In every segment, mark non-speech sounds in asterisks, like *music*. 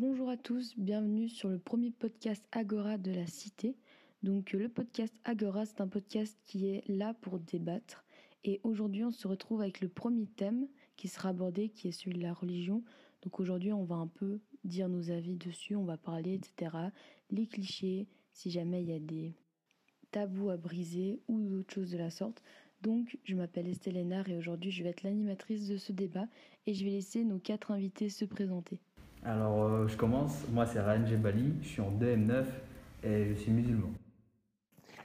Bonjour à tous, bienvenue sur le premier podcast Agora de la Cité. Donc le podcast Agora, c'est un podcast qui est là pour débattre. Et aujourd'hui, on se retrouve avec le premier thème qui sera abordé, qui est celui de la religion. Donc aujourd'hui, on va un peu dire nos avis dessus, on va parler, etc. Les clichés, si jamais il y a des tabous à briser ou d'autres choses de la sorte. Donc, je m'appelle Estelle Hénard et aujourd'hui, je vais être l'animatrice de ce débat et je vais laisser nos quatre invités se présenter. Alors, euh, je commence. Moi, c'est Ryan Jebali, je suis en 2M9 et je suis musulman.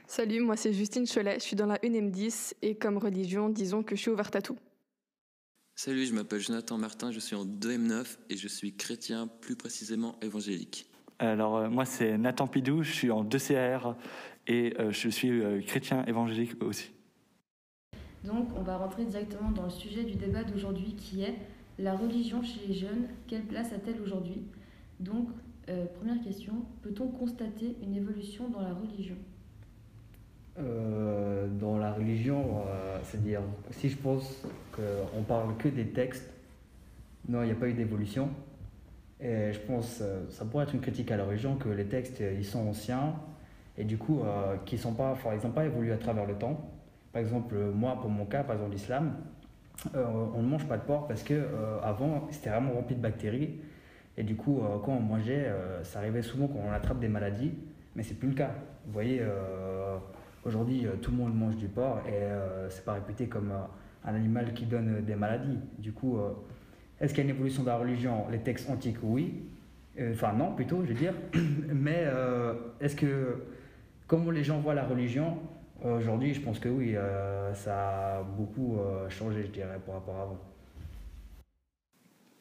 Salut, moi c'est Justine Cholet, je suis dans la 1M10 et comme religion, disons que je suis ouverte à tout. Salut, je m'appelle Jonathan Martin, je suis en 2M9 et je suis chrétien, plus précisément évangélique. Alors, euh, moi c'est Nathan Pidou, je suis en 2CR et euh, je suis euh, chrétien évangélique aussi. Donc, on va rentrer directement dans le sujet du débat d'aujourd'hui qui est la religion chez les jeunes, quelle place a-t-elle aujourd'hui? Donc, euh, première question, peut-on constater une évolution dans la religion? Euh, dans la religion, euh, c'est-à-dire, si je pense qu'on parle que des textes, non, il n'y a pas eu d'évolution. Et je pense ça pourrait être une critique à la religion que les textes, ils sont anciens et du coup, qui sont pas, enfin, ils n'ont pas évolué à travers le temps. Par exemple, moi, pour mon cas, par exemple l'islam, on ne mange pas de porc parce que euh, avant, c'était vraiment rempli de bactéries. Et du coup, euh, quand on mangeait, euh, ça arrivait souvent qu'on attrape des maladies, mais c'est plus le cas. Vous voyez, euh, aujourd'hui, euh, tout le monde mange du porc et euh, c'est pas réputé comme euh, un animal qui donne euh, des maladies. Du coup, euh, est-ce qu'il y a une évolution de la religion? Les textes antiques, oui. Euh, Enfin, non, plutôt, je veux dire. *coughs* Mais euh, est-ce que, comment les gens voient la religion? euh, Aujourd'hui, je pense que oui, euh, ça a beaucoup euh, changé, je dirais, par rapport à avant.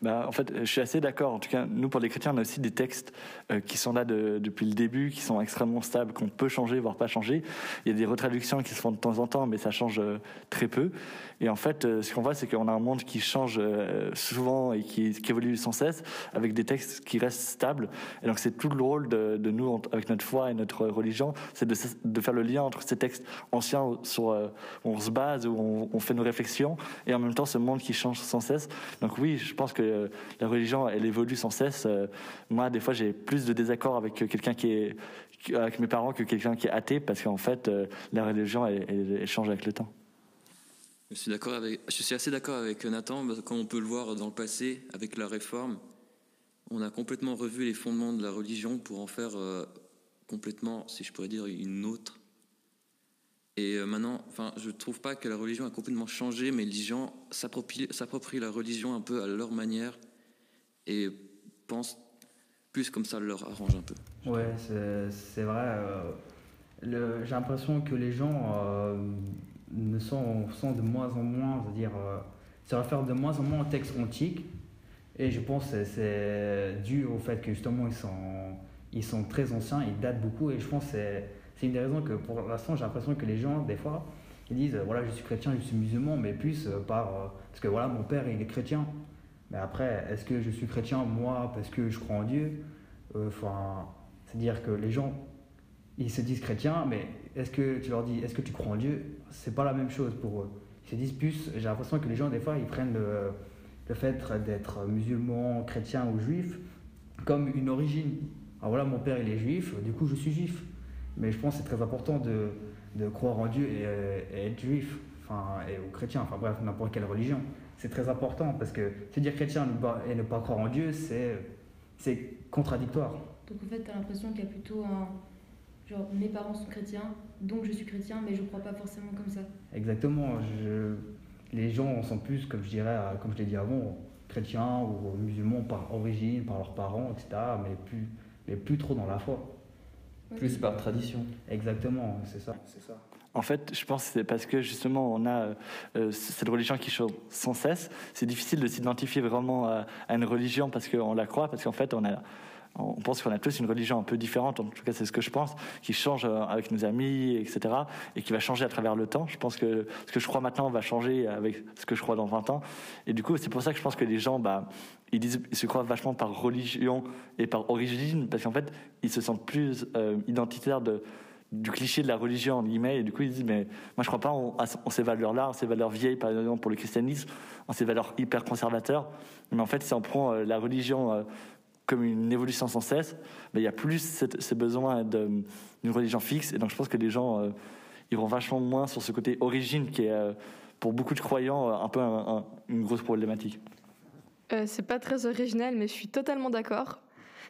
Bah, en fait, je suis assez d'accord. En tout cas, nous, pour les chrétiens, on a aussi des textes euh, qui sont là de- depuis le début, qui sont extrêmement stables, qu'on peut changer, voire pas changer. Il y a des retraductions qui se font de temps en temps, mais ça change euh, très peu. Et en fait, euh, ce qu'on voit, c'est qu'on a un monde qui change souvent et qui, évolue sans cesse, avec des textes qui restent stables. Et donc, c'est tout le rôle de, nous, avec notre foi et notre religion, c'est de, faire le lien entre ces textes anciens sur, où on se base, où on fait nos réflexions, et en même temps ce monde qui change sans cesse. Donc oui, je pense que euh, la religion, elle évolue sans cesse. Euh, moi, des fois, j'ai plus de désaccords avec euh, quelqu'un qui est avec mes parents que quelqu'un qui est athée, parce qu'en fait, la religion, elle, change avec le temps. Je suis, d'accord avec, je suis assez d'accord avec Nathan, comme on peut le voir dans le passé avec la réforme, on a complètement revu les fondements de la religion pour en faire complètement, si je pourrais dire, une autre. Et euh, maintenant, enfin, je trouve pas que la religion a complètement changé, mais les gens s'approprient la religion un peu à leur manière et pensent plus comme ça leur arrange un peu. Ouais, c'est vrai. euh, J'ai l'impression que les gens euh, ne sont, de moins en moins, c'est-à-dire, euh, se réfèrent de moins en moins aux textes antiques. Et je pense que c'est dû au fait que justement ils sont, ils sont très anciens, ils datent beaucoup. Et je pense que c'est une des raisons que pour l'instant j'ai l'impression que les gens, des fois, ils disent voilà, je suis chrétien, je suis musulman, mais plus euh, par. euh, parce que voilà, mon père il est chrétien. Mais après, est-ce que je suis chrétien moi parce que je crois en Dieu? Euh, Enfin, c'est-à-dire que les gens, ils se disent chrétiens, mais est-ce que tu leur dis, est-ce que tu crois en Dieu? C'est pas la même chose pour eux. Ils se disent plus, j'ai l'impression que les gens, des fois, ils prennent le, le fait d'être musulman, chrétien ou juif comme une origine. Alors voilà, mon père, il est juif, du coup, je suis juif. Mais je pense que c'est très important de, de croire en Dieu et, euh, et être juif, enfin, et, ou chrétien, enfin bref, n'importe quelle religion. C'est très important parce que se dire chrétien ne et ne pas croire en Dieu, c'est contradictoire. Donc en fait, tu as l'impression qu'il y a plutôt un... Genre, mes parents sont chrétiens, donc je suis chrétien, mais je crois pas forcément comme ça. Exactement. Je, les gens sont plus, comme je dirais, euh, comme je l'ai dit avant, chrétiens ou musulmans par origine, par leurs parents, etc. Mais plus, mais plus trop dans la foi. Plus par tradition. Exactement, c'est ça. En fait, je pense que c'est parce que justement on a euh, cette religion qui change sans cesse. C'est difficile de s'identifier vraiment à, à une religion parce qu'on la croit, parce qu'en fait on a on pense qu'on a tous une religion un peu différente, en tout cas c'est ce que je pense, qui change euh, avec nos amis, etc., et qui va changer à travers le temps. Je pense que ce que je crois maintenant va changer avec ce que je crois dans 20 ans. Et du coup, c'est pour ça que je pense que les gens, bah, ils, se croient vachement par religion et par origine, parce qu'en fait, ils se sentent plus euh, identitaires de, du cliché de la religion, en guillemets, et du coup, ils disent, mais moi, je crois pas en, ces valeurs-là, en ces valeurs vieilles, par exemple, pour le christianisme, en ces valeurs hyper conservateurs. Mais en fait, si on prend euh, la religion... comme une évolution sans cesse, mais il y a plus ce besoin d'une religion fixe. Et donc je pense que les gens euh, iront vachement moins sur ce côté origine qui est, euh, pour beaucoup de croyants, euh, un peu une grosse problématique. c'est pas très original, mais je suis totalement d'accord.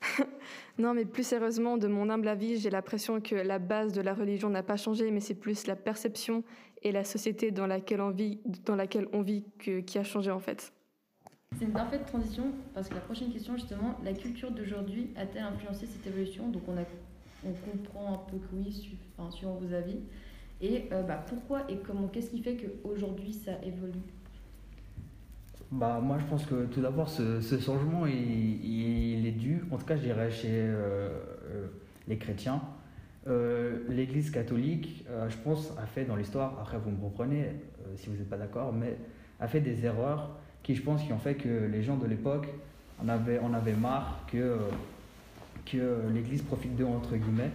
*laughs* non, mais plus sérieusement, de mon humble avis, j'ai l'impression que la base de la religion n'a pas changé, mais c'est plus la perception et la société dans laquelle on vit qui a changé en fait. C'est une parfaite transition parce que la prochaine question, justement, la culture d'aujourd'hui a-t-elle influencé cette évolution? Donc on, a, on comprend un peu que oui, suivant vos avis. Et euh, bah, pourquoi et comment Qu'est-ce qui fait qu'aujourd'hui ça évolue? Bah, moi, je pense que tout d'abord, ce, changement, il, est dû, en tout cas, je dirais, chez euh, euh, les chrétiens. L'Église catholique, je pense, a fait dans l'histoire, après vous me reprenez si vous n'êtes pas d'accord, mais a fait des erreurs qui, je pense, qui ont fait que les gens de l'époque en avaient, en avaient marre que, que l'Église profite d'eux, entre guillemets.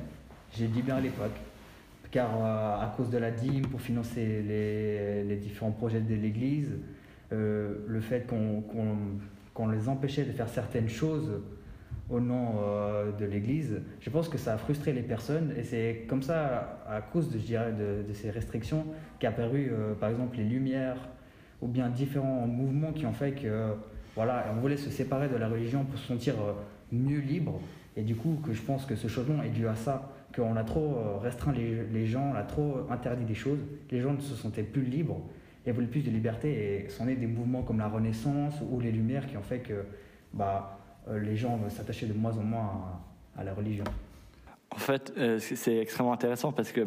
J'ai dit bien à l'époque. Car euh, à cause de la dîme pour financer les, les différents projets de l'Église, euh, le fait qu'on les empêchait de faire certaines choses au nom euh, de l'Église, je pense que ça a frustré les personnes et c'est comme ça, à cause de, je dirais, de, de ces restrictions, qu'est apparu par exemple les Lumières, ou bien différents mouvements qui ont fait que voilà, on voulait se séparer de la religion pour se sentir euh, mieux libre. Et du coup, que je pense que ce changement est dû à ça, qu'on a trop euh, restreint les, les, gens, on a trop interdit des choses. Les gens ne se sentaient plus libres et voulaient plus de liberté. Et c'en est des mouvements comme la Renaissance ou les Lumières qui ont fait que bah, euh, les gens s'attachaient de moins en moins à la religion. En fait, c'est extrêmement intéressant parce que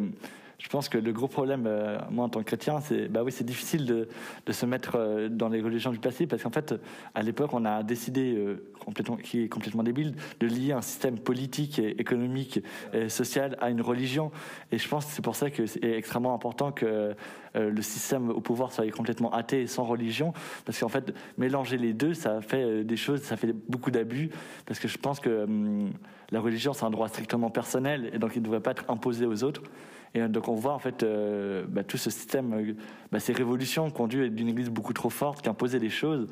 je pense que le gros problème, euh, moi en tant que chrétien, c'est bah oui, c'est difficile de, se mettre euh, dans les religions du passé parce qu'en fait, à l'époque, on a décidé, euh, complètement, qui est complètement débile, de lier un système politique, économique, et social à une religion. Et je pense que c'est pour ça que c'est extrêmement important que le système au pouvoir soit complètement athée et sans religion, parce qu'en fait, mélanger les deux, ça fait des choses, ça fait beaucoup d'abus, parce que je pense que hum, la religion, c'est un droit strictement personnel, et donc il ne devrait pas être imposé aux autres. Et donc on voit en fait euh, bah, tout ce système, euh, bah, ces révolutions conduites d'une Église beaucoup trop forte qui imposait des choses.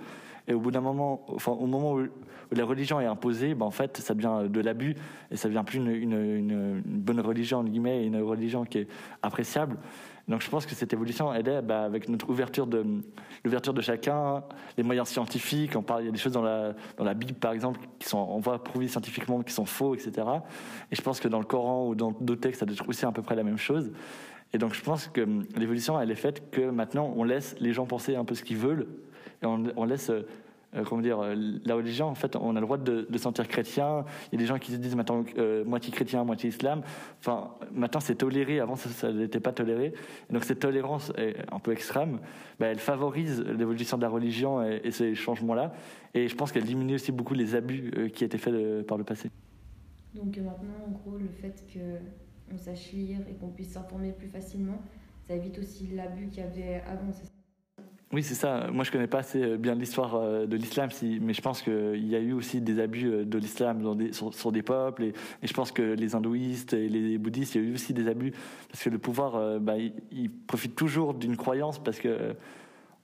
Et au bout d'un moment, au moment où, la religion est imposée, bah, en fait ça devient de l'abus et ça devient plus une, bonne religion en guillemets, une religion qui est appréciable. Donc je pense que cette évolution, elle est bah, avec notre ouverture de, l'ouverture de chacun, les moyens scientifiques, on parle, il y a des choses dans la, dans la Bible par exemple, qui sont, on voit prouver scientifiquement qui sont faux, etc. Et je pense que dans le Coran ou dans d'autres textes, ça doit être aussi à peu près la même chose. Et donc je pense que l'évolution, elle est faite que maintenant on laisse les gens penser un peu ce qu'ils veulent, on, laisse euh, comment dire, euh, la religion, en fait, on a le droit de, de sentir chrétien. Il y a des gens qui se disent maintenant euh, moitié chrétien, moitié islam. Enfin, maintenant c'est toléré. Avant, ça n'était pas toléré. Donc cette tolérance est un peu extrême. Ben, elle favorise l'évolution de la religion et, ces changements-là. Et je pense qu'elle diminue aussi beaucoup les abus qui étaient faits par le passé. Donc maintenant, en gros, le fait qu'on sache lire et qu'on puisse s'informer plus facilement, ça évite aussi l'abus qu'il y avait avant. Oui, c'est ça. Moi, je connais pas assez euh, bien l'histoire euh, de l'islam, mais je pense qu'il y a eu aussi des abus euh, de l'islam sur, des peuples, et, je pense que les hindouistes et les bouddhistes, il y a eu aussi des abus, parce que le pouvoir, bah, il, profite toujours d'une croyance, parce que,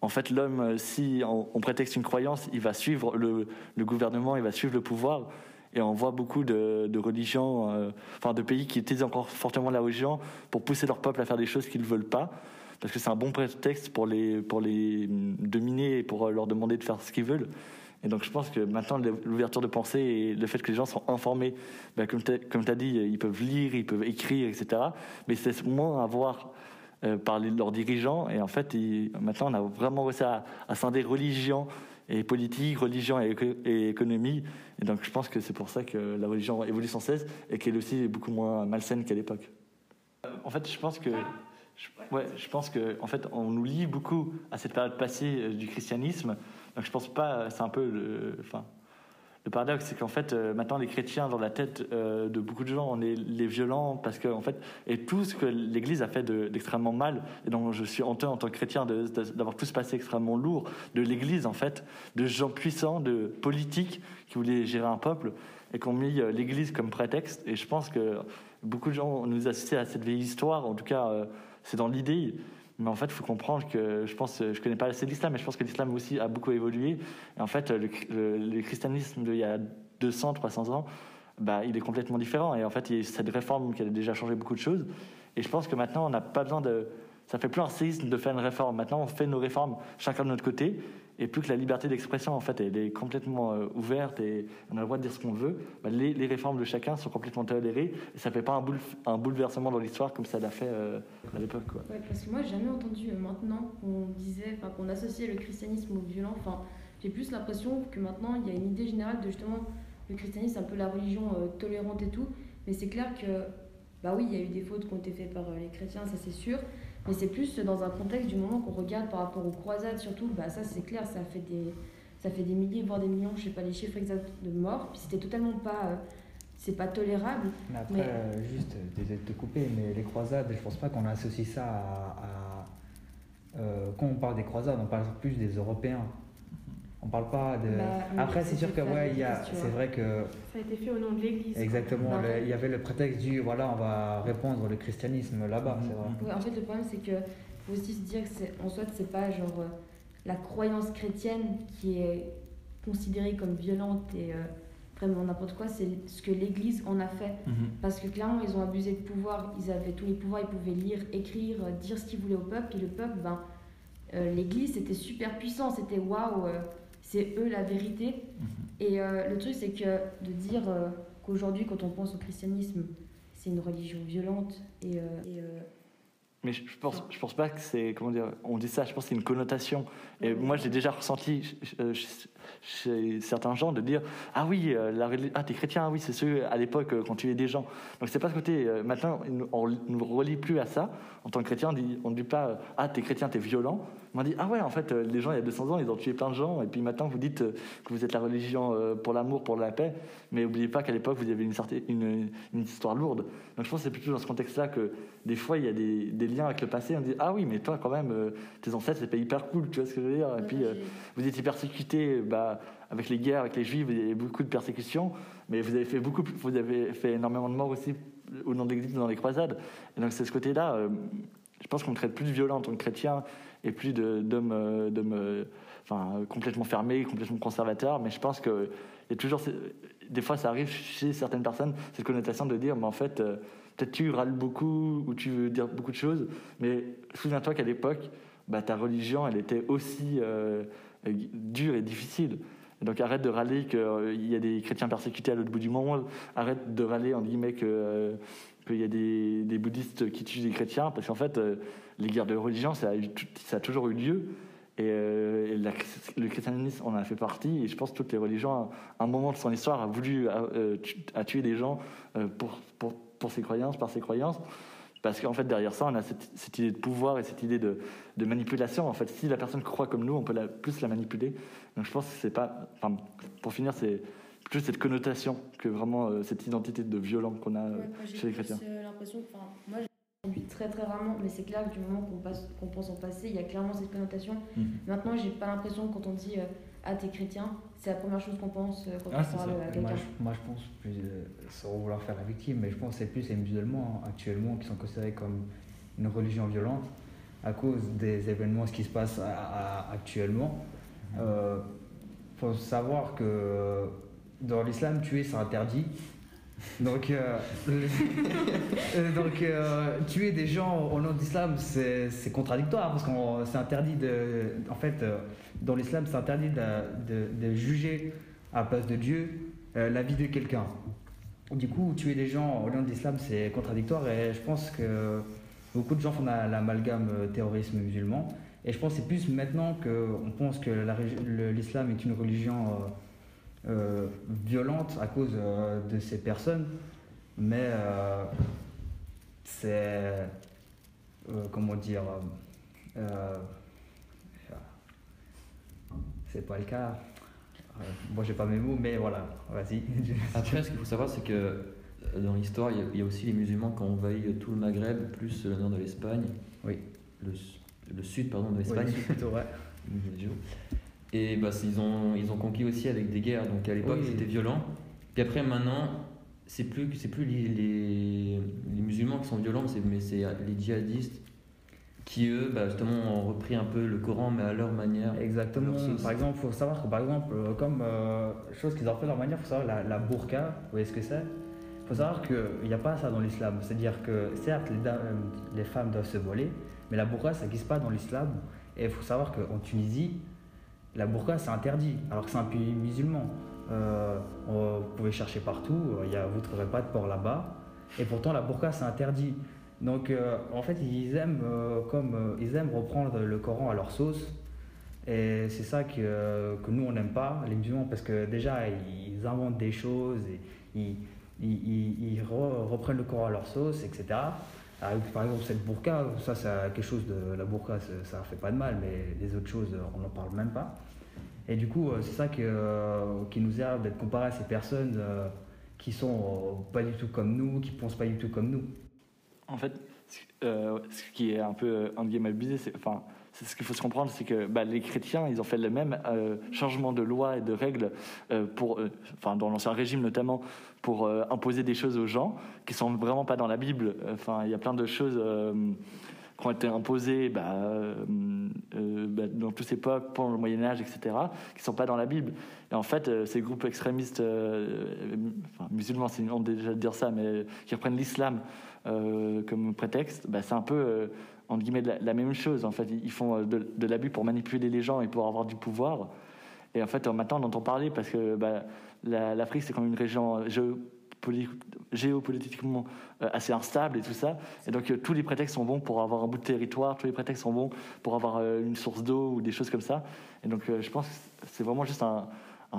en fait, l'homme, si on, prétexte une croyance, il va suivre le, gouvernement, il va suivre le pouvoir, et on voit beaucoup de, religions, enfin de pays qui utilisent encore fortement la religion pour pousser leur peuple à faire des choses qu'ils ne veulent pas parce que c'est un bon prétexte pour les, pour les dominer et pour leur demander de faire ce qu'ils veulent. Et donc je pense que maintenant, l'ouverture de pensée et le fait que les gens sont informés, ben, comme tu as dit, ils peuvent lire, ils peuvent écrire, etc. Mais c'est moins à voir euh, par leurs dirigeants. Et en fait, maintenant, on a vraiment réussi à, à scinder religion et politique, religion et, et, économie. Et donc je pense que c'est pour ça que la religion évolue sans cesse et qu'elle aussi est beaucoup moins malsaine qu'à l'époque. En fait, je pense que je, ouais, je pense qu'en en fait, on nous lie beaucoup à cette période passée euh, du christianisme. Donc je pense pas, c'est un peu le, enfin, le paradoxe, c'est qu'en fait, euh, maintenant, les chrétiens, dans la tête euh, de beaucoup de gens, on est les violents, parce que, en fait, et tout ce que l'Église a fait d'extrêmement mal, et donc je suis honteux en tant que chrétien d'avoir tout ce passé extrêmement lourd de l'Église, en fait, de gens puissants, de politiques qui voulaient gérer un peuple, et qui ont mis l'Église comme prétexte. Et je pense que beaucoup de gens nous assistent à cette vieille histoire, en tout cas c'est dans l'idée. Mais en fait, il faut comprendre que je pense, je connais pas assez l'islam, mais je pense que l'islam aussi a beaucoup évolué. Et en fait, le, christianisme d'il y a 200, 300 ans, bah, il est complètement différent. Et en fait, il y a cette réforme qui a déjà changé beaucoup de choses. Et je pense que maintenant, on n'a pas besoin de. Ça fait plus un séisme de faire une réforme. Maintenant, on fait nos réformes chacun de notre côté. Et plus que la liberté d'expression, en fait, elle est complètement euh, ouverte et on a le droit de dire ce qu'on veut, bah, les, réformes de chacun sont complètement tolérées et ça ne fait pas un, bouleversement dans l'histoire comme ça l'a fait euh, à l'époque. Ouais, parce que moi, j'ai jamais entendu euh, maintenant qu'on disait, qu'on associait le christianisme au violent. Enfin, j'ai plus l'impression que maintenant, il y a une idée générale de justement le christianisme, un peu la religion tolérante et tout. Mais c'est clair que, bah oui, il y a eu des fautes qui ont été faites par les chrétiens, ça c'est sûr. Mais c'est plus dans un contexte du moment qu'on regarde par rapport aux croisades, surtout, bah ça c'est clair, ça fait, des, ça fait des milliers, voire des millions, je sais pas les chiffres exacts de morts. Puis c'était totalement pas. Euh, c'est pas tolérable. Mais après, euh, juste, désolé de te couper, mais les croisades, je pense pas qu'on associe ça à. Euh, quand on parle des croisades, on parle plus des Européens. On parle pas de. Bah, Après, c'est sûr que ouais, il y a, c'est vrai que. Ça a été fait au nom de l'Église. Exactement. il y avait le prétexte du voilà, on va répandre le christianisme là-bas. Ouais, en fait, le problème c'est que faut aussi se dire que en soi c'est pas genre euh, la croyance chrétienne qui est considérée comme violente et euh, vraiment n'importe quoi, c'est ce que l'Église en a fait. Mhm. Parce que clairement, ils ont abusé de pouvoir, ils avaient tous les pouvoirs, ils pouvaient lire, écrire, dire ce qu'ils voulaient au peuple, et le peuple, ben, euh, l'Église c'était super puissant, c'était waouh c'est eux la vérité. Mhm. Et euh, le truc, c'est que de dire euh, qu'aujourd'hui, quand on pense au christianisme, c'est une religion violente et. Euh, mais je pense, je pense pas que c'est comment dire. On dit ça. Je pense que c'est une connotation. Et moi, j'ai déjà ressenti chez, certains gens de dire ah oui, la, ah t'es chrétien, ah oui, c'est ceux à l'époque quand tu es des gens. Donc c'est pas ce côté. maintenant, on ne relie plus à ça. En tant que chrétien, on dit, on dit pas ah t'es chrétien, t'es violent m'a dit Ah ouais, en fait, euh, les gens, il y a 200 ans, ils ont tué plein de gens, et puis maintenant, vous dites euh, que vous êtes la religion euh, pour l'amour, pour la paix, mais n'oubliez pas qu'à l'époque, vous avez une, une, une, histoire lourde. Donc je pense que c'est plutôt dans ce contexte-là que des fois, il y a des, des, liens avec le passé. On dit Ah oui, mais toi, quand même, tes ancêtres, c'était hyper cool, tu vois ce que je veux dire? Et puis, vous étiez persécuté bah, avec les guerres, avec les juifs, il y a beaucoup de persécutions, mais vous avez fait, beaucoup, vous avez fait énormément de morts aussi au nom de l'Église dans les croisades. Et donc, c'est ce côté-là. je pense qu'on traite plus violent en tant que chrétien et plus d'hommes euh, euh, enfin, complètement fermés, complètement conservateurs. Mais je pense que y a toujours, des fois, ça arrive chez certaines personnes, cette connotation de dire, mais en fait, euh, peut-être tu râles beaucoup ou tu veux dire beaucoup de choses, mais souviens-toi qu'à l'époque, bah, ta religion, elle était aussi dure et difficile. donc arrête de râler qu'il y a des chrétiens persécutés à l'autre bout du monde, arrête de râler, en guillemets, que qu'il y a des, des, bouddhistes qui tuent des chrétiens, parce qu'en fait, euh, les guerres de religion, ça a, a toujours eu lieu. Et, euh, le christianisme en a fait partie. Et je pense que toutes les religions, à un moment de son histoire, a voulu euh, tuer des gens pour, pour, pour, ses croyances, par ses croyances. Parce qu'en fait, derrière ça, on a cette, idée de pouvoir et cette idée de, de, manipulation. En fait, si la personne croit comme nous, on peut la, plus la manipuler. Donc je pense que c'est pas. Enfin, pour finir, c'est plus cette connotation que vraiment euh, cette identité de violent qu'on a euh, chez les chrétiens. J'ai l'impression, moi j'ai entendu très très rarement, mais c'est clair que du moment qu'on qu'on pense en passé, il y a clairement cette connotation. Mhm. Maintenant, j'ai pas l'impression que quand on dit euh, ah t'es chrétien, c'est la première chose qu'on pense quand ah, on parle à quelqu'un. Moi, je pense plus, sans vouloir faire la victime, mais je pense que c'est plus les musulmans hein, actuellement qui sont considérés comme une religion violente à cause des événements, ce qui se passe actuellement. Il mhm. faut savoir que dans l'islam, tuer, c'est interdit. Donc, euh, *laughs* euh, donc euh, tuer des gens au nom de l'islam, c'est contradictoire parce que c'est interdit de. En fait, dans l'islam, c'est interdit de, de, juger à la place de Dieu la vie de quelqu'un. Du coup, tuer des gens au nom de l'islam, c'est contradictoire et je pense que beaucoup de gens font l'amalgame terrorisme musulman. Et je pense que c'est plus maintenant qu'on pense que l'islam est une religion euh, violente à cause euh, de ces personnes, mais euh, c'est. comment dire. c'est pas le cas. moi, j'ai pas mes mots, mais voilà, vas-y. *laughs* Après, ce qu'il faut savoir, c'est que dans l'histoire, il y, a aussi les musulmans qui ont envahi tout le Maghreb, plus le nord de l'Espagne. Oui. Le, le, sud, pardon, de l'Espagne. Oui, plutôt, ouais. *laughs* Et bah, ils, ont, ils ont conquis aussi avec des guerres. Donc à l'époque, c'était violent. Puis après, maintenant, c'est plus, c'est plus les, les, musulmans qui sont violents, mais c'est les djihadistes qui eux, bah, justement, ont repris un peu le Coran, mais à leur manière. Exactement. Par exemple, il faut savoir que, par exemple, euh, comme euh, chose qu'ils ont fait à leur manière, il faut savoir la, la burqa, vous voyez ce que c'est? Il faut savoir qu'il n'y a pas ça dans l'islam. C'est-à-dire que, certes, les, les, femmes doivent se voiler, mais la burqa, ça n'existe pas dans l'islam. Et il faut savoir qu'en Tunisie, la burqa, c'est interdit, alors que c'est un pays musulman. vous pouvez chercher partout, il y a, vous ne trouverez pas de port là-bas. Et pourtant, la burqa, c'est interdit. Donc euh, en fait, ils aiment, euh, comme, euh, ils aiment reprendre le Coran à leur sauce. Et c'est ça que, nous, on n'aime pas, les musulmans, parce que déjà, ils inventent des choses, ils, reprennent le Coran à leur sauce, etc. par exemple, cette burqa, ça, c'est quelque chose de. La burqa, ça ne fait pas de mal, mais les autres choses, on n'en parle même pas. Et du coup, c'est ça que, qui nous aide d'être comparés à ces personnes qui sont pas du tout comme nous, qui pensent pas du tout comme nous. En fait, euh, ce qui est un peu, euh, en guillemets, abusé, c'est, enfin, ce qu'il faut se comprendre, c'est que bah, les chrétiens, ils ont fait le même euh, changement de loi et de règles, pour, enfin, dans l'ancien régime notamment, pour imposer des choses aux gens qui sont vraiment pas dans la Bible. Enfin, il y a plein de choses qui ont été imposées bah, bah, dans toutes ces époques, pendant le Moyen Âge, etc., qui sont pas dans la Bible. Et en fait, ces groupes extrémistes, musulmans, c'est honte déjà dire ça, mais qui reprennent l'islam euh, comme prétexte, bah, c'est un peu euh, entre guillemets la, même chose. En fait, ils font euh, de, l'abus pour manipuler les gens et pour avoir du pouvoir. Et en fait, maintenant, on entend parler parce que bah, l'Afrique, c'est quand même une région géopolitiquement assez instable et tout ça. Et donc, tous les prétextes sont bons pour avoir un bout de territoire, tous les prétextes sont bons pour avoir une source d'eau ou des choses comme ça. Et donc, je pense que c'est vraiment juste un,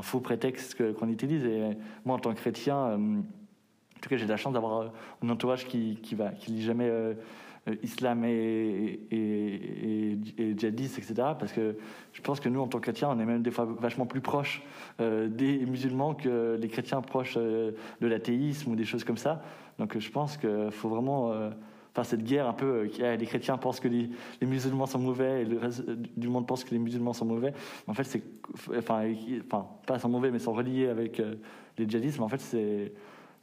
faux prétexte qu'on utilise. Et moi, en tant que chrétien, en tout cas, j'ai la chance d'avoir euh, un entourage qui, qui, lit jamais euh, euh, islam et, et, et, djihadistes, etc. Parce que je pense que nous, en tant que chrétiens, on est même des fois vachement plus proches des musulmans que les chrétiens proches de l'athéisme ou des choses comme ça. Donc je pense qu'il faut vraiment faire cette guerre un peu, les chrétiens pensent que les, les, musulmans sont mauvais et le reste du monde pense que les musulmans sont mauvais. En fait, c'est, enfin, enfin, pas sont mauvais, mais sont reliés avec les djihadistes. Mais en fait, c'est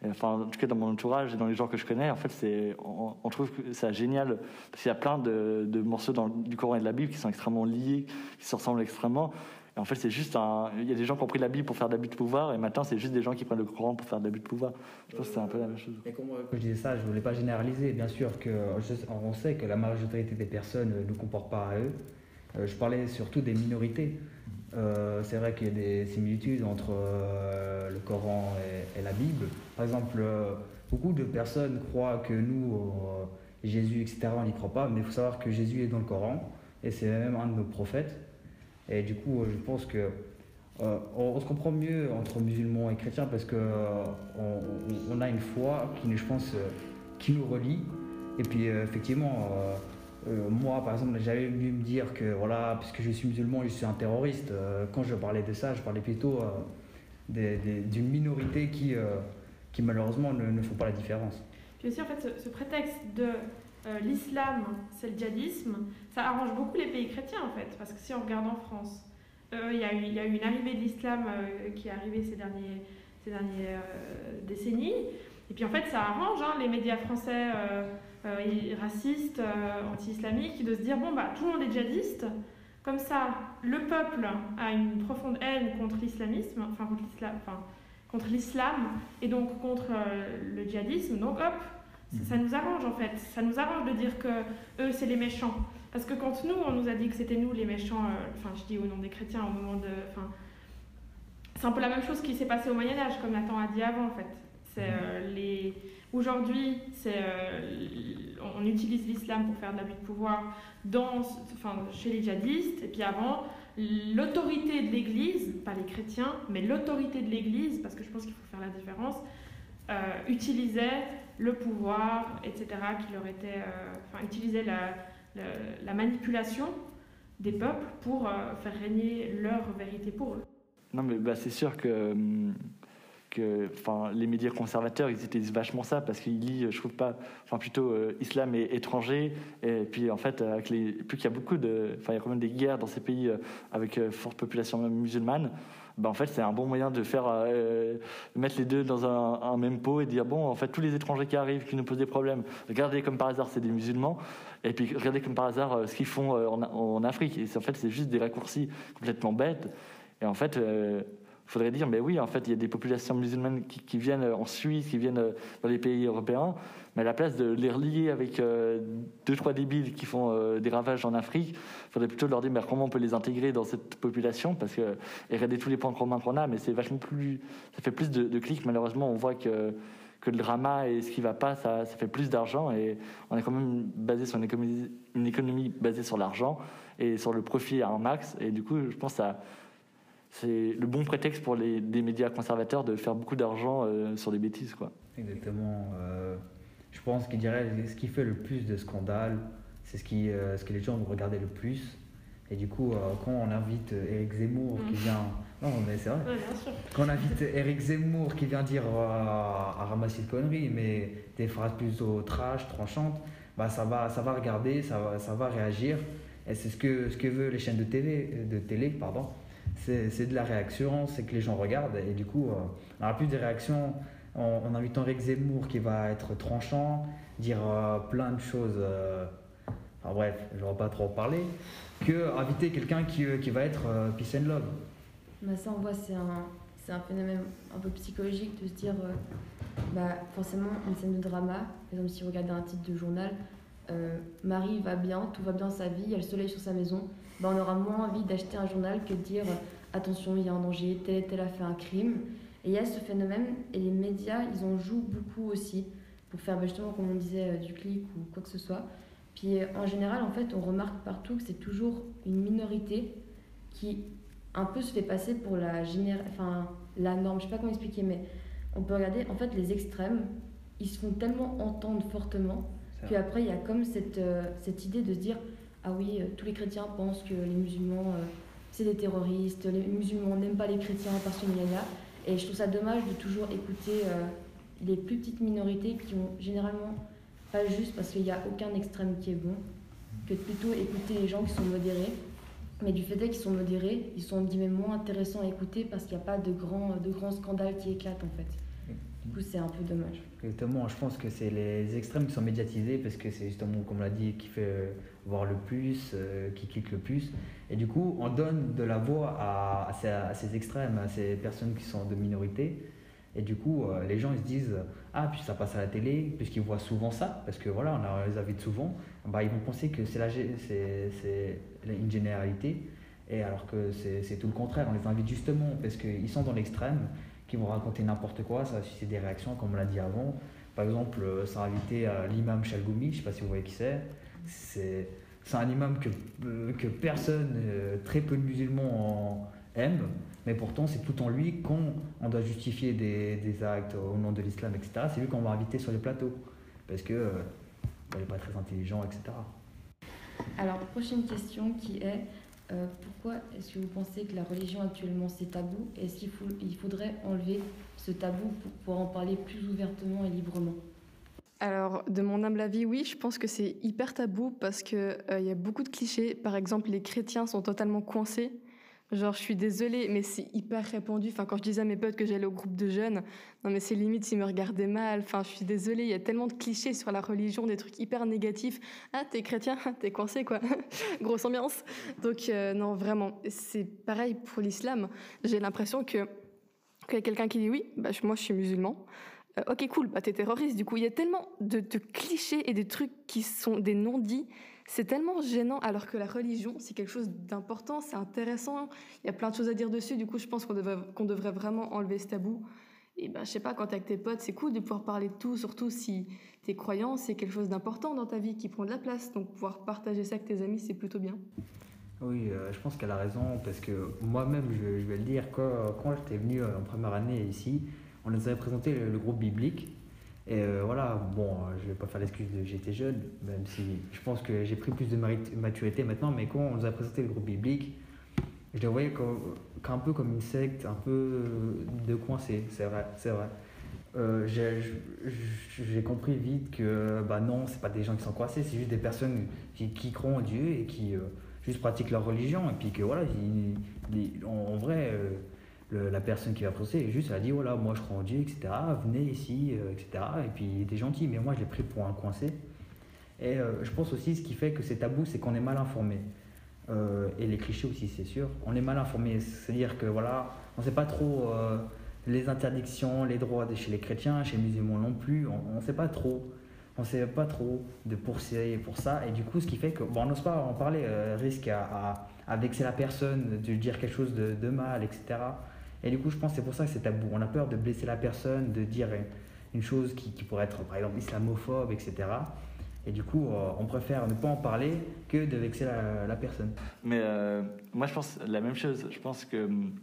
enfin, en tout cas dans mon entourage et dans les gens que je connais, en fait, c'est, on, trouve que c'est génial parce qu'il y a plein de, morceaux du Coran et de la Bible qui sont extrêmement liés, qui se ressemblent extrêmement. Et en fait, c'est juste. Il y a des gens qui ont pris la Bible pour faire de l'abus de pouvoir, et maintenant, c'est juste des gens qui prennent le Coran pour faire de l'abus de pouvoir. Je pense que c'est un peu la même chose. Et comme je disais ça, je voulais pas généraliser. Bien sûr que on sait que la majorité des personnes ne comportent pas à eux. Euh, je parlais surtout des minorités. Euh, c'est vrai qu'il y a des similitudes entre euh, le Coran et, la Bible. Par exemple, euh, beaucoup de personnes croient que nous, Jésus, etc., on n'y croit pas, mais il faut savoir que Jésus est dans le Coran, et c'est même un de nos prophètes. Et du coup, je pense que on, se comprend mieux entre musulmans et chrétiens parce qu'on on, a une foi qui, je pense, qui nous relie. Et puis, effectivement, euh, moi, par exemple, j'avais vu me dire que, voilà, puisque je suis musulman, je suis un terroriste. Euh, quand je parlais de ça, je parlais plutôt euh, d'une minorité qui, qui malheureusement, ne, ne, font pas la différence. Puis aussi, en fait, ce, prétexte de l'islam, c'est le djihadisme, ça arrange beaucoup les pays chrétiens, en fait. Parce que si on regarde en France, il y, y, a eu une arrivée de l'islam qui est arrivée ces, derniers, ces dernières décennies. Et puis, en fait, ça arrange hein, les médias français euh, raciste, euh, anti-islamique, de se dire bon, bah, tout le monde est djihadiste. Comme ça, le peuple a une profonde haine contre l'islamisme, enfin contre l'islam, enfin, contre l'islam et donc contre euh, le djihadisme. Donc hop, ça, nous arrange en fait. Ça nous arrange de dire que eux c'est les méchants. Parce que quand nous on nous a dit que c'était nous les méchants, enfin je dis au nom des chrétiens au moment de, enfin c'est un peu la même chose qui s'est passé au Moyen Âge comme Nathan a dit avant en fait. C'est les Aujourd'hui, euh, on utilise l'islam pour faire de l'abus de pouvoir dans, enfin, chez les djihadistes. Et puis avant, l'autorité de l'Église, pas les chrétiens, mais l'autorité de l'Église, parce que je pense qu'il faut faire la différence, euh, utilisait le pouvoir, etc., qui leur était, euh, enfin, utilisait la, la, manipulation des peuples pour faire régner leur vérité pour eux. Non, mais bah, c'est sûr que. Les médias conservateurs, ils utilisent vachement ça parce qu'ils lisent, je trouve pas, enfin plutôt euh, islam et étranger. Et puis en fait, plus qu'il y a beaucoup de, enfin il y a quand même des guerres dans ces pays euh, avec euh, forte population musulmane. bah, en fait, c'est un bon moyen de faire euh, mettre les deux dans un, même pot et dire bon, en fait, tous les étrangers qui arrivent, qui nous posent des problèmes, regardez comme par hasard, c'est des musulmans, et puis regardez comme par hasard ce qu'ils font euh, en, Afrique. Et en fait, c'est juste des raccourcis complètement bêtes. Et en fait, faudrait dire, mais oui, en fait, il y a des populations musulmanes qui, viennent en Suisse, qui viennent dans les pays européens, mais à la place de les relier avec euh, deux, trois débiles qui font euh, des ravages en Afrique, faudrait plutôt leur dire, mais comment on peut les intégrer dans cette population, parce que, et regarder tous les points communs qu'on a, mais c'est vachement plus, ça fait plus de, clics, malheureusement, on voit que, que le drama et ce qui va pas, ça, ça fait plus d'argent, et on est quand même basé sur une économie, basée sur l'argent et sur le profit à un max, et du coup, je pense que c'est le bon prétexte pour les, des médias conservateurs de faire beaucoup d'argent euh, sur des bêtises. Quoi. Exactement. Euh, je pense qu'il dirait ce qui fait le plus de scandales, c'est ce, qui, euh, ce que les gens vont regarder le plus. Et du coup, quand on invite Eric Zemmour qui mm. vient. Non, mais c'est vrai. Quand on invite Eric Zemmour qui vient dire à, ramasser de conneries, mais des phrases plutôt trash, tranchantes, bah ça va, ça va regarder, ça va, ça va réagir. Et c'est ce que, ce que veulent les chaînes de télé, de télé pardon c'est de la réaction, c'est que les gens regardent et du coup, euh, on aura plus des réactions en, invitant Rick Zemmour qui va être tranchant, dire euh, plein de choses. Euh, enfin bref, je ne vais pas trop en parler, que inviter quelqu'un qui, qui va être peace and love. Bah ça, on voit, c'est un, un phénomène un peu psychologique de se dire, bah, forcément, une scène de drama, par exemple, si vous regardez un titre de journal, Marie va bien, tout va bien sa vie, il y a le soleil sur sa maison, bah, on aura moins envie d'acheter un journal que de dire attention, il y a un danger, tel tel a fait un crime. Et il y a ce phénomène, et les médias, ils en jouent beaucoup aussi, pour faire bah, justement, comme on disait, euh, du clic ou quoi que ce soit. Puis euh, en général, en fait, on remarque partout que c'est toujours une minorité qui un peu se fait passer pour la, enfin, la norme, je sais pas comment expliquer, mais on peut regarder, en fait, les extrêmes, ils se font tellement entendre fortement, qu'après, il y a comme cette, euh, cette idée de se dire, ah oui, tous les chrétiens pensent que les musulmans c'est des terroristes, les musulmans n'aiment pas les chrétiens parce que a. Et je trouve ça dommage de toujours écouter euh, les plus petites minorités qui ont généralement pas juste parce qu'il n'y a aucun extrême qui est bon, que de plutôt écouter les gens qui sont modérés. Mais du fait qu'ils sont modérés, ils sont moins intéressants à écouter parce qu'il n'y a pas de grands, de grands scandales qui éclatent en fait. Du coup, c'est un peu dommage. Exactement, je pense que c'est les extrêmes qui sont médiatisés parce que c'est justement, comme on l'a dit, qui fait voir le plus, euh, qui clique le plus. Et du coup, on donne de la voix à, ces, extrêmes, à ces personnes qui sont de minorité. Et du coup, euh, les gens ils se disent Ah, puis ça passe à la télé, puisqu'ils voient souvent ça, parce que voilà, on les invite souvent, bah, ils vont penser que c'est une généralité. Et alors que c'est tout le contraire, on les invite justement parce qu'ils sont dans l'extrême, qui vont raconter n'importe quoi, ça va susciter des réactions, comme on l'a dit avant. Par exemple, euh, ça a invité l'imam Chalgoumi, je ne sais pas si vous voyez qui c'est c'est un imam que, euh, que personne, euh, très peu de musulmans aiment, mais pourtant c'est tout en lui qu'on on doit justifier des, des, actes au nom de l'islam, etc. C'est lui qu'on va inviter sur les plateaux, parce euh, n'est pas très intelligent, etc. Alors, prochaine question qui est pourquoi est-ce que vous pensez que la religion actuellement c'est tabou? Est-ce qu'il il faudrait enlever ce tabou pour pouvoir en parler plus ouvertement et librement? Alors, de mon humble avis, oui, je pense que c'est hyper tabou parce qu'il euh, y a beaucoup de clichés. Par exemple, les chrétiens sont totalement coincés. Genre, je suis désolée, mais c'est hyper répandu. Enfin, quand je disais à mes potes que j'allais au groupe de jeunes, non, mais c'est limite s'ils me regardaient mal. Enfin, je suis désolée, il y a tellement de clichés sur la religion, des trucs hyper négatifs. Ah, t'es chrétien, *laughs* t'es coincé, quoi. *laughs* Grosse ambiance. Donc, euh, non, vraiment, c'est pareil pour l'islam. J'ai l'impression que a quelqu'un qui dit oui, bah, moi je suis musulman. Euh, ok, cool, bah, t'es terroriste. Du coup, il y a tellement de, clichés et de trucs qui sont des non-dits. C'est tellement gênant, alors que la religion, c'est quelque chose d'important, c'est intéressant. Il y a plein de choses à dire dessus. Du coup, je pense qu'on devrait, vraiment enlever ce tabou. Et ben, je sais pas, quand t'es avec tes potes, c'est cool de pouvoir parler de tout, surtout si tes croyances, c'est quelque chose d'important dans ta vie qui prend de la place. Donc, pouvoir partager ça avec tes amis, c'est plutôt bien. Oui, euh, je pense qu'elle a raison, parce que moi-même, je, vais le dire, quand, quand j'étais venu euh, en première année ici, on nous avait présenté le, groupe biblique. Et euh, voilà, bon, euh, je vais pas faire l'excuse de j'étais jeune, même si je pense que j'ai pris plus de maturité maintenant, mais quand on nous a présenté le groupe biblique, je le voyais comme, peu comme une secte, un peu de coincé, c'est vrai, c'est vrai. Euh, j'ai compris vite que bah non, c'est pas des gens qui sont coincés, c'est juste des personnes qui, qui, croient en Dieu et qui juste pratiquent leur religion, et puis que voilà, en, vrai la personne qui va procéder, juste, elle a dit voilà, moi je crois en Dieu, etc. Venez ici, etc. Et puis il était gentil, mais moi je l'ai pris pour un coincé. Et je pense aussi ce qui fait que c'est tabou, c'est qu'on est mal informé. et les clichés aussi, c'est sûr. On est mal informé, c'est-à-dire que voilà, on ne sait pas trop les interdictions, les droits chez les chrétiens, chez les musulmans non plus, on ne sait pas trop. On ne sait pas trop de poursuivre pour ça. Et du coup, ce qui fait que, bon, on n'ose pas en parler, euh, risque à, à, vexer la personne, de dire quelque chose de, mal, etc. Et du coup, je pense que c'est pour ça que c'est tabou. On a peur de blesser la personne, de dire une chose qui, pourrait être, par exemple, islamophobe, etc. Et du coup, euh, on préfère ne pas en parler que de vexer la, personne. Mais euh, moi, je pense la même chose. Je pense que hum,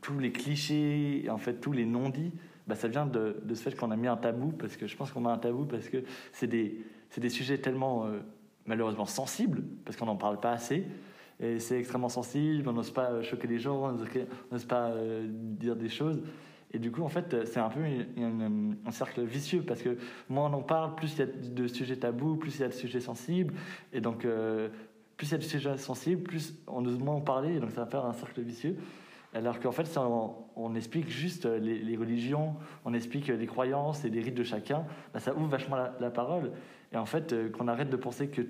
tous les clichés, en fait, tous les non-dits, bah, ça vient de, de ce fait qu'on a mis un tabou, parce que je pense qu'on a un tabou parce que c'est des, des, sujets tellement euh, malheureusement sensibles, parce qu'on n'en parle pas assez, et c'est extrêmement sensible, on n'ose pas choquer les gens, on n'ose pas euh, dire des choses. Et du coup, en fait, c'est un peu un cercle vicieux parce que moins on en parle, plus il y a de sujets tabous, plus il y a de sujets sensibles. Et donc, euh, plus il y a de sujets sensibles, plus on ose moins en parler. Et donc, ça va faire un cercle vicieux. Alors qu'en fait, on, explique juste les, religions, on explique les croyances et les rites de chacun, bah, ça ouvre vachement la, parole. Et en fait, euh, qu'on arrête de penser que,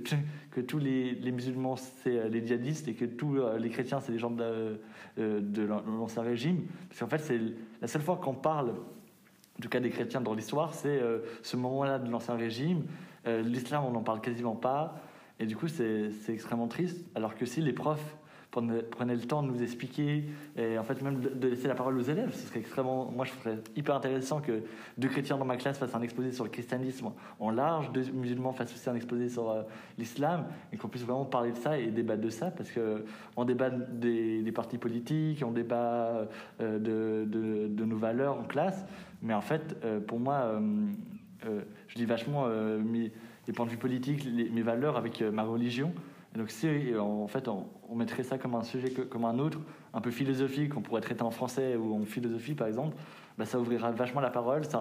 que tous les, musulmans, c'est euh, les djihadistes et que tous euh, les chrétiens, c'est les gens de, l'ancien régime. Parce qu'en fait, c'est la seule fois qu'on parle, en tout cas des chrétiens dans l'histoire, c'est ce moment-là de l'ancien régime. L'islam, on n'en parle quasiment pas. Et du coup, c'est extrêmement triste. Alors que si les profs prenez, le temps de nous expliquer et en fait même de, laisser la parole aux élèves. Ce serait extrêmement, moi je trouverais hyper intéressant que deux chrétiens dans ma classe fassent un exposé sur le christianisme en large, deux musulmans fassent aussi un exposé sur euh, l'islam et qu'on puisse vraiment parler de ça et débattre de ça parce que on débat des, partis politiques, on débat euh, de, de, nos valeurs en classe, mais en fait euh, pour moi je dis vachement mes, les points de vue politiques, mes valeurs avec ma religion donc si en fait on, mettrait ça comme un sujet comme un autre, un peu philosophique, on pourrait traiter en français ou en philosophie par exemple, bah, ça ouvrira vachement la parole. Ça,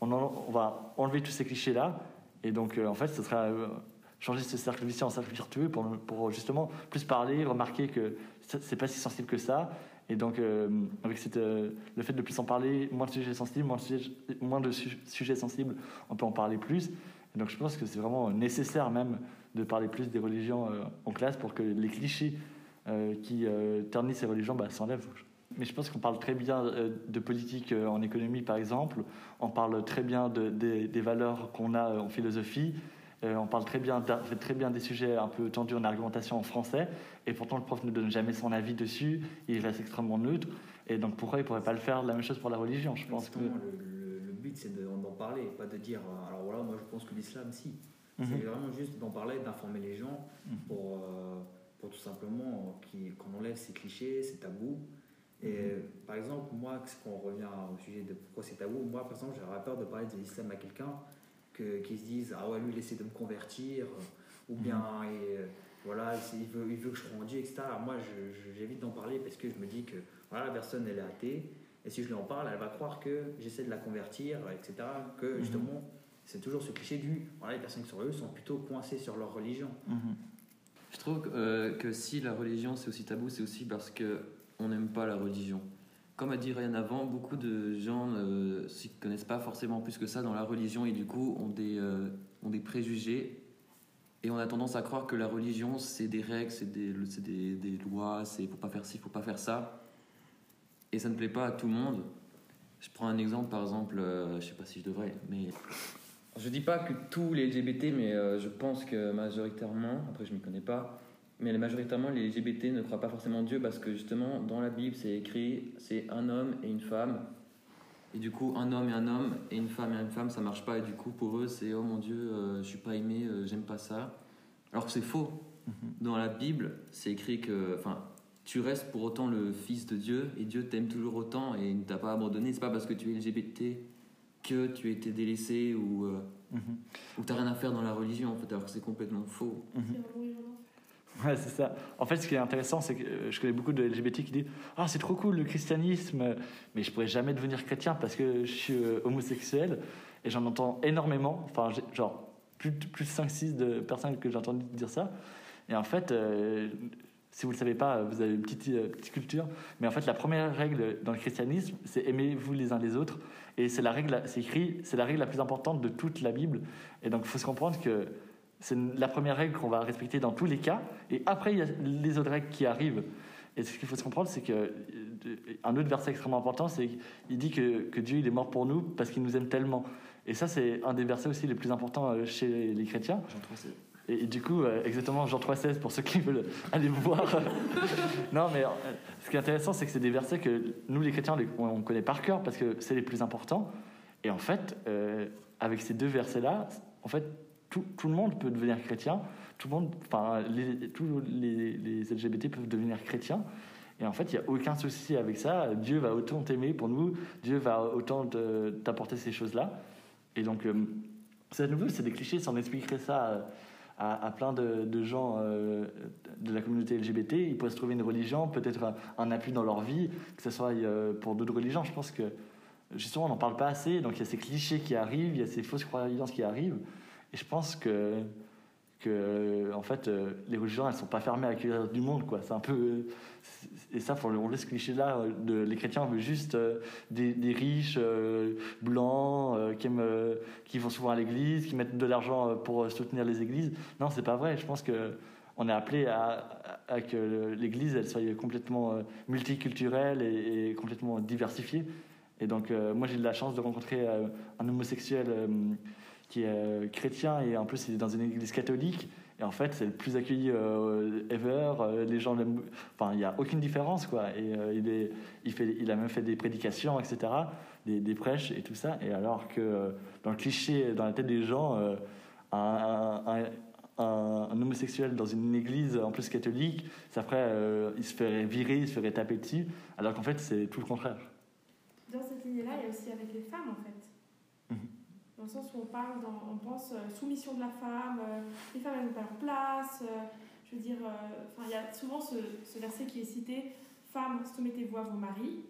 on, va enlever tous ces clichés là, et donc euh, en fait ce sera euh, changer ce cercle vicieux en cercle vertueux pour, justement plus parler, remarquer que c'est pas si sensible que ça. Et donc, euh, avec cette, le fait de plus en parler, moins de sujets sensibles, moins de sujets, moins sensibles, on peut en parler plus. Donc, je pense que c'est vraiment nécessaire même de parler plus des religions euh, en classe pour que les clichés euh, qui euh, ternissent ces religions bah, s'enlèvent. Mais je pense qu'on parle très bien de politique en économie, par exemple. On parle très bien de, des valeurs qu'on a en philosophie. on parle très bien, très bien des sujets un peu tendus en argumentation en français. Et pourtant, le prof ne donne jamais son avis dessus. Il reste extrêmement neutre. Et donc, pourquoi il ne pourrait pas le faire la même chose pour la religion Je pense que... le, but, c'est d'en parler, pas de dire alors voilà, moi je pense que l'islam, si. C'est mhm. vraiment juste d'en parler, d'informer les gens mhm. pour, euh, pour tout simplement qu'on enlève ces clichés, ces tabous. Et mhm. par exemple, moi, quand on revient au sujet de pourquoi c'est tabou, moi, par exemple, j'aurais peur de parler de l'islam à quelqu'un qui se dise Ah ouais, lui, il essaie de me convertir, ou bien et, euh, voilà, il veut, il veut que je croie en Dieu, etc. moi, j'évite d'en parler parce que je me dis que voilà, la personne, elle est athée, et si je lui en parle, elle va croire que j'essaie de la convertir, etc. Que justement c'est toujours ce cliché du voilà, les personnes qui sont religieuses sont plutôt coincées sur leur religion. Mhm. Je trouve euh, que si la religion c'est aussi tabou, c'est aussi parce qu'on n'aime pas la religion. Comme a dit Ryan avant, beaucoup de gens ne s'y connaissent pas forcément plus que ça dans la religion et du coup ont des, euh, ont des préjugés et on a tendance à croire que la religion c'est des règles, c'est des, des, des, lois, c'est faut pas faire ci, faut pas faire ça. Et ça ne plaît pas à tout le monde. Je prends un exemple, par exemple, euh, je sais pas si je devrais, mais je dis pas que tous les LGBT, mais euh, je pense que majoritairement, après je m'y connais pas, mais majoritairement les LGBT ne croient pas forcément en Dieu parce que justement dans la Bible c'est écrit c'est un homme et une femme. Et du coup, un homme et un homme et une femme et une femme, ça marche pas. Et du coup, pour eux, c'est oh mon Dieu, euh, je suis pas aimé, euh, j'aime pas ça. Alors que c'est faux. Mhm. Dans la Bible, c'est écrit que, enfin, tu restes pour autant le fils de Dieu et Dieu t'aime toujours autant et il ne t'a pas abandonné. C'est pas parce que tu es LGBT que tu as été délaissé ou, euh, mhm. ou tu n'as rien à faire dans la religion, en fait, alors que c'est complètement faux. Mhm. Ouais, c'est ça. En fait, ce qui est intéressant, c'est que euh, je connais beaucoup de LGBT qui disent Ah, c'est trop cool le christianisme, mais je pourrais jamais devenir chrétien parce que je suis euh, homosexuel. Et j'en entends énormément, enfin, genre plus, plus de 5-6 de personnes que j'ai entendu dire ça. Et en fait, si vous ne le savez pas, vous avez une petite, euh, petite culture. Mais en fait, la première règle dans le christianisme, c'est aimez-vous les uns les autres. Et c'est la règle, c'est écrit, c'est la règle la plus importante de toute la Bible. Et donc, il faut se comprendre que c'est la première règle qu'on va respecter dans tous les cas. Et après, il y a les autres règles qui arrivent. Et ce qu'il faut se comprendre, c'est que euh, un autre verset extrêmement important, c'est qu'il dit que, que, Dieu il est mort pour nous parce qu'il nous aime tellement. Et ça, c'est un des versets aussi les plus importants euh, chez les chrétiens. Et, du coup, euh, exactement, Jean 3,16 pour ceux qui veulent aller voir. *laughs* non, mais ce qui est intéressant, c'est que c'est des versets que nous, les chrétiens, on connaît par cœur parce que c'est les plus importants. Et en fait, avec ces deux versets-là, en fait, tout, tout, le monde peut devenir chrétien tout le monde, enfin, les, tous les, les, LGBT peuvent devenir chrétiens. Et en fait, il n'y a aucun souci avec ça. Dieu va autant t'aimer pour nous, Dieu va autant t'apporter ces choses-là. Et donc, euh, c'est à nouveau, c'est des clichés. Si on expliquerait ça euh, à, plein de, gens euh, de la communauté LGBT, ils pourraient se trouver une religion, peut-être un, appui dans leur vie, que ce soit pour d'autres religions. Je pense que justement, on n'en parle pas assez. Donc, il y a ces clichés qui arrivent, il y a ces fausses croyances qui arrivent. Et je pense que que euh, en fait euh, les religions elles sont pas fermées à accueillir du monde quoi. C'est un peu et ça faut on laisse ce cliché là de les chrétiens veulent juste euh, des, des, riches blancs qui aiment, qui vont souvent à l'église qui mettent de l'argent pour soutenir les églises. Non c'est pas vrai. Je pense que on est appelé à, à, que l'église elle soit complètement multiculturelle et, et complètement diversifiée. Et donc moi j'ai eu la chance de rencontrer un homosexuel qui est euh, chrétien et en plus il est dans une église catholique. Et en fait, c'est le plus accueilli euh, ever. Euh, les gens Enfin, il n'y a aucune différence, quoi. Et il, est, il, fait, il a même fait des prédications, etc., des, des, prêches et tout ça. Et alors que dans le cliché, dans la tête des gens, un, un, un, homosexuel dans une église, en plus catholique, ça ferait, il se ferait virer, il se ferait taper dessus. Alors qu'en fait, c'est tout le contraire. Dans cette lignée-là, il y a aussi avec les femmes, en fait dans le sens où on parle, on pense euh, soumission de la femme, euh, les femmes elles n'ont pas leur place. Euh, je veux dire, il y a souvent ce, verset qui est cité Femmes, soumettez-vous à vos maris.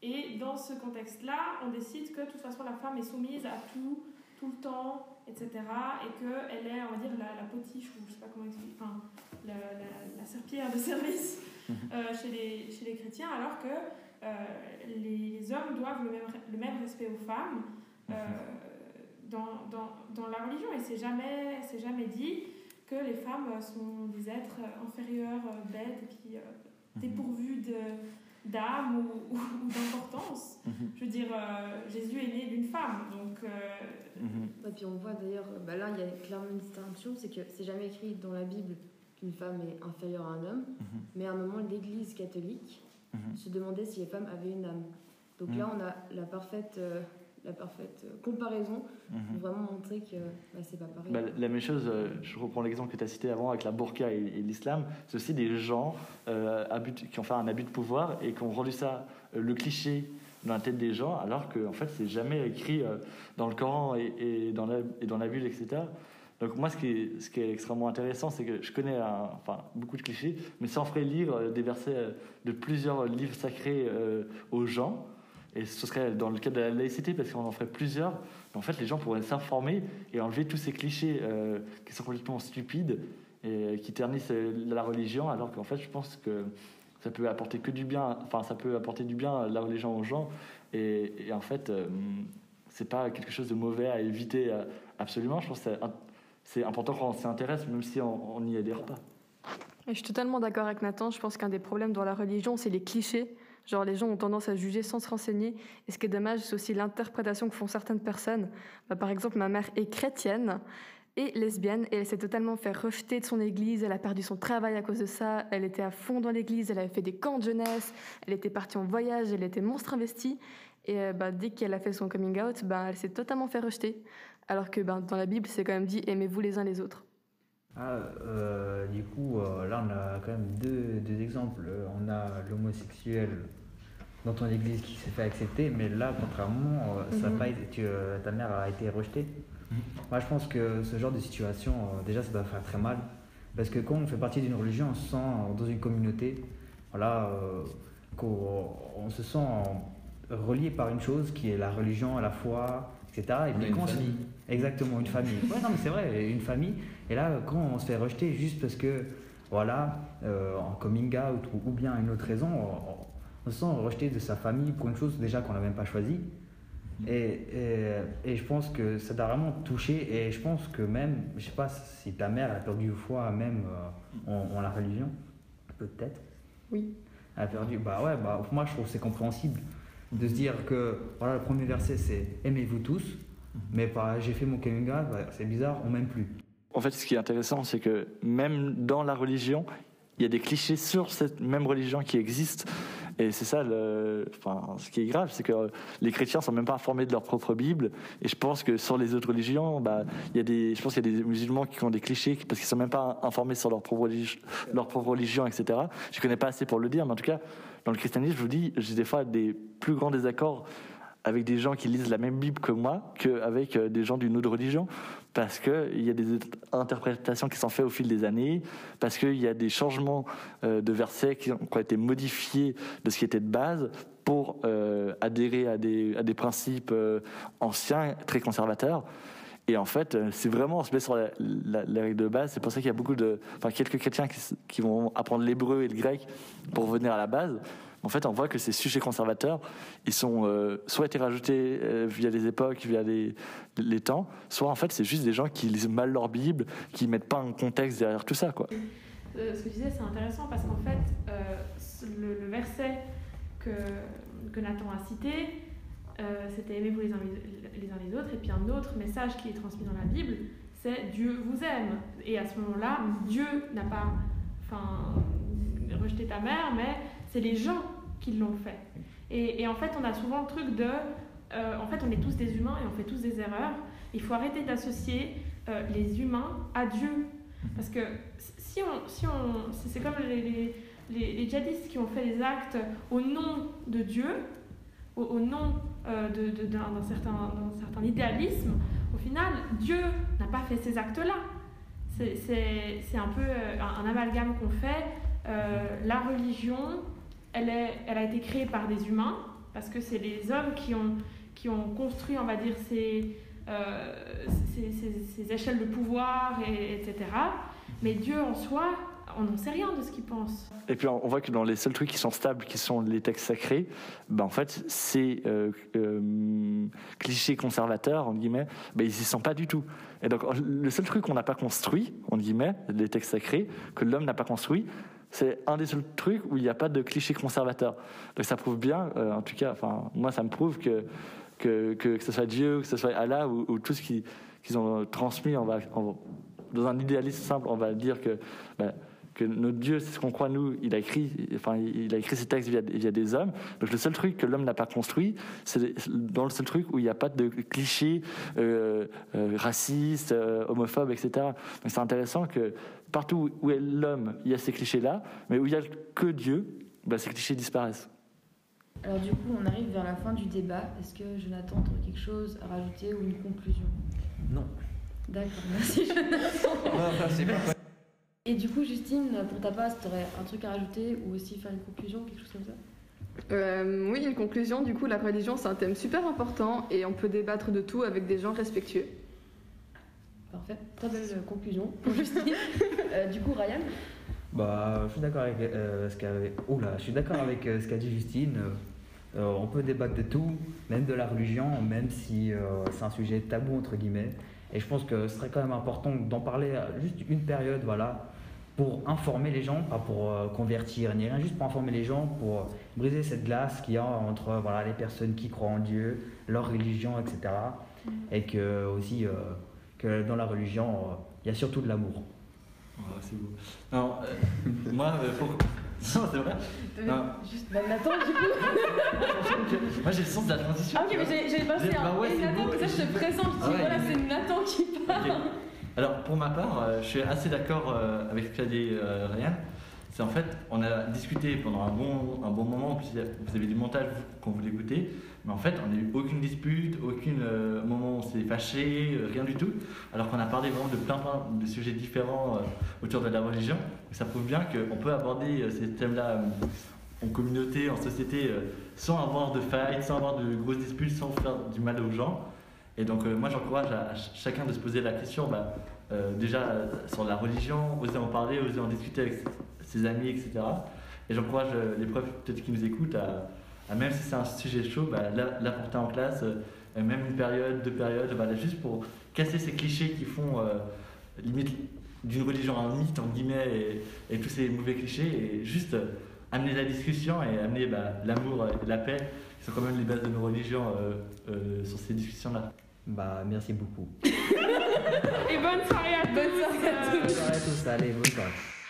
Et dans ce contexte-là, on décide que de toute façon la femme est soumise à tout, tout le temps, etc. Et qu'elle est, on va dire, la, potiche, ou je sais pas comment expliquer, enfin, la, la, serpillère de *laughs* service chez, les, chez les chrétiens, alors que les, hommes doivent le même, le même respect aux femmes. Euh, dans, dans, dans, la religion. Et c'est jamais, c'est jamais dit que les femmes sont des êtres inférieurs, bêtes, et puis euh, mhm. dépourvus de, d'âme *laughs* ou, d'importance. Mhm. Je veux dire, euh, Jésus est né d'une femme, donc... Et puis on voit d'ailleurs, bah là il y a clairement une distinction, c'est que c'est jamais écrit dans la Bible qu'une femme est inférieure à un homme, mais à un moment l'Église catholique se demandait si les femmes avaient une âme. Donc là on a la parfaite la parfaite euh, comparaison pour mhm. vraiment montrer que bah, c'est pas pareil. Bah, la même chose, euh, je reprends l'exemple que tu as cité avant avec la burqa et, l'islam, c'est aussi des gens euh, qui ont fait un abus de pouvoir et qui ont rendu ça le cliché dans la tête des gens, alors que en fait c'est jamais écrit dans le Coran et, dans la, et dans la Bible, etc. Donc moi, ce qui est, ce qui est extrêmement intéressant, c'est que je connais enfin, beaucoup de clichés, mais sans ferait lire des versets de plusieurs livres sacrés aux gens, et ce serait dans le cadre de la laïcité, parce qu'on en ferait plusieurs. Mais en fait, les gens pourraient s'informer et enlever tous ces clichés euh, qui sont complètement stupides et qui ternissent euh, la religion, alors qu'en fait, je pense que ça peut apporter que du bien. Enfin, ça peut apporter du bien la religion aux gens. Et, en fait, euh, c'est pas quelque chose de mauvais à éviter absolument. Je pense que c'est important qu'on s'y intéresse, même si on n'y adhère pas. je suis totalement d'accord avec Nathan. Je pense qu'un des problèmes dans la religion, c'est les clichés. Genre, les gens ont tendance à juger sans se renseigner. Et ce qui est dommage, c'est aussi l'interprétation que font certaines personnes. Bah, par exemple, ma mère est chrétienne et lesbienne et elle s'est totalement fait rejeter de son église. Elle a perdu son travail à cause de ça. Elle était à fond dans l'église. Elle avait fait des camps de jeunesse. Elle était partie en voyage. Elle était monstre investie. Et euh, bah, dès qu'elle a fait son coming out, bah, elle s'est totalement fait rejeter. Alors que bah, dans la Bible, c'est quand même dit aimez-vous les uns les autres. Ah, euh, du coup, euh, là, on a quand même deux, deux exemples. On a l'homosexuel dans ton église qui s'est fait accepter, mais là, contrairement, euh, ça mhm. pas été, ta mère a été rejetée. Mhm. Moi, je pense que ce genre de situation, déjà, ça doit faire très mal. Parce que quand on fait partie d'une religion, on se sent dans une communauté, voilà, qu'on on se sent relié par une chose qui est la religion, la foi, etc. Et puis quand Exactement, une famille. Ouais, non, mais c'est vrai, une famille. Et là, quand on se fait rejeter juste parce que voilà, en coming out ou, bien une autre raison, on, se sent rejeté de sa famille pour une chose déjà qu'on n'a même pas choisie. Et, et, je pense que ça t'a vraiment touché. Et je pense que même, je sais pas si ta mère a perdu foi même en, la religion, peut-être. Oui. Elle a perdu. Bah ouais, bah, moi je trouve c'est compréhensible de se dire que voilà, le premier verset c'est aimez-vous tous, mais bah, j'ai fait mon coming out, bah, c'est bizarre, on m'aime plus. En fait, ce qui est intéressant, c'est que même dans la religion, il y a des clichés sur cette même religion qui existent. Et c'est ça, le, enfin, ce qui est grave, c'est que les chrétiens sont même pas informés de leur propre Bible. Et je pense que sur les autres religions, bah, il y a des, je pense qu'il y a des musulmans qui ont des clichés parce qu'ils sont même pas informés sur leur propre, religion, leur propre religion, etc. Je connais pas assez pour le dire, mais en tout cas, dans le christianisme, je vous dis, j'ai des fois des plus grands désaccords avec des gens qui lisent la même Bible que moi qu'avec euh, des gens d'une autre religion, parce qu'il y a des interprétations qui sont faites au fil des années, parce qu'il y a des changements euh, de versets qui ont, été modifiés de ce qui était de base pour euh, adhérer à des, principes anciens, très conservateurs. Et en fait, c'est vraiment, on se met sur la, règle de base. C'est pour ça qu'il y a beaucoup de, enfin, quelques chrétiens qui, qui vont apprendre l'hébreu et le grec pour revenir à la base. En fait, on voit que ces sujets conservateurs, ils sont euh, soit été rajoutés euh, via les époques, via les, temps, soit en fait c'est juste des gens qui lisent mal leur Bible, qui mettent pas un contexte derrière tout ça, quoi. Euh, ce que tu disais, c'est intéressant parce qu'en fait, le, verset que, Nathan a cité, c'était aimez-vous les uns les, uns les autres, et puis un autre message qui est transmis dans la Bible, c'est Dieu vous aime. Et à ce moment-là, Dieu n'a pas rejeté ta mère, mais c'est les gens qui l'ont fait. Et, en fait, on a souvent le truc de, euh, en fait, on est tous des humains et on fait tous des erreurs. Il faut arrêter d'associer euh, les humains à Dieu. Parce que si on, si on, c'est comme les, les, djihadistes qui ont fait les actes au nom de Dieu, au, nom euh, d'un, certain, certain idéalisme, au final, Dieu n'a pas fait ces actes-là. C'est, un peu un, amalgame qu'on fait. la religion, elle, a été créée par des humains, parce que c'est les hommes qui ont, construit, on va dire, ces, euh, échelles de pouvoir, et, etc. Mais Dieu en soi, on n'en sait rien de ce qu'il pense. Et puis on voit que dans les seuls trucs qui sont stables, qui sont les textes sacrés, ben en fait, ces euh, euh, clichés conservateurs, en guillemets, ben ils y sont pas du tout. Et donc le seul truc qu'on n'a pas construit, en guillemets, les textes sacrés, que l'homme n'a pas construit, c'est un des seuls trucs où il n'y a pas de cliché conservateur. Donc ça prouve bien, euh, en tout cas, moi ça me prouve que, que, ce soit Dieu, que ce soit Allah ou, tout ce qu'ils ont transmis, dans un idéalisme simple, on va dire que ben, que notre Dieu, c'est ce qu'on croit nous, il a écrit, il a écrit ses textes via, des hommes. Donc le seul truc que l'homme n'a pas construit, c'est dans le seul truc où il n'y a pas de clichés euh, euh, racistes, euh, homophobes, etc. Donc c'est intéressant que partout où est l'homme, il y a ces clichés-là, mais où il n'y a que Dieu, bah, ces clichés disparaissent. Alors du coup, on arrive vers la fin du débat. Est-ce que Jonathan, tu quelque chose à rajouter ou une conclusion? Non. D'accord, merci Jonathan. Et du coup, Justine, pour ta part, tu aurais un truc à rajouter ou aussi faire une conclusion, quelque chose comme ça? Euh, oui, une conclusion. Du coup, la religion, c'est un thème super important et on peut débattre de tout avec des gens respectueux. Parfait. Très belle conclusion *laughs* pour Justine. Euh, du coup, Ryan bah, je suis d'accord avec euh, ce qu'a je suis d'accord avec ce qu'a dit Justine. on peut débattre de tout, même de la religion, même si c'est un sujet tabou entre guillemets. Et je pense que ce serait quand même important d'en parler juste une période, voilà, pour informer les gens, pas pour euh, convertir ni rien, juste pour informer les gens, pour briser cette glace qu'il y a entre voilà, les personnes qui croient en Dieu, leur religion, etc. Mm. Et que aussi euh, que dans la religion, euh, il y a surtout de l'amour. c'est beau. Non, *laughs* moi, pour, *laughs* non, c'est vrai. Non. Juste, bah, Nathan, du coup. *laughs* Moi, j'ai le sens de la transition. Ah, ok, mais j'ai passé un. Bah ouais, Nathan, comme ça, je te présente. Je dis, ah voilà, c'est Nathan qui parle. Alors, pour ma part, euh, je suis assez d'accord euh, avec ce qu'a dit euh, Ryan. C'est en fait, on a discuté pendant un bon, un bon moment, vous avez du montage quand vous l'écoutez, mais en fait, on n'a eu aucune dispute, aucun euh, moment où on s'est fâché, euh, rien du tout, alors qu'on a parlé vraiment de plein, plein de sujets différents euh, autour de la religion. ça prouve bien qu'on peut aborder ces thèmes-là en communauté, en société, sans avoir de failles, sans avoir de grosses disputes, sans faire du mal aux gens. Et donc moi j'encourage à, chacun de se poser la question, bah, déjà sur la religion, oser en parler, oser en discuter avec ses amis, etc. Et j'encourage les profs peut-être qui nous écoutent à, même si c'est un sujet chaud, bah, l'apporter en classe, même une période, deux périodes, voilà, juste pour casser ces clichés qui font limite d'une religion en mythe, en guillemets, et, tous ces mauvais clichés, et juste euh, amener la discussion et amener bah, l'amour et la paix, qui sont quand même les bases de nos religions euh, euh, sur ces discussions-là. Bah, merci beaucoup. *laughs* et bonne soirée à tous. Bonne soirée à tous. Bonne soirée à tous. Allez, bonne soirée.